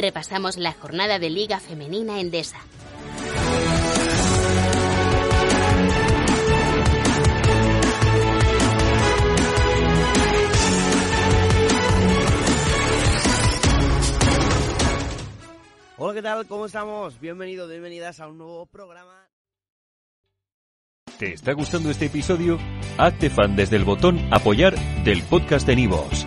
Repasamos la jornada de Liga Femenina Endesa. Hola, ¿qué tal? ¿Cómo estamos? Bienvenidos, bienvenidas a un nuevo programa. ¿Te está gustando este episodio? Hazte fan desde el botón Apoyar del podcast de Nivos.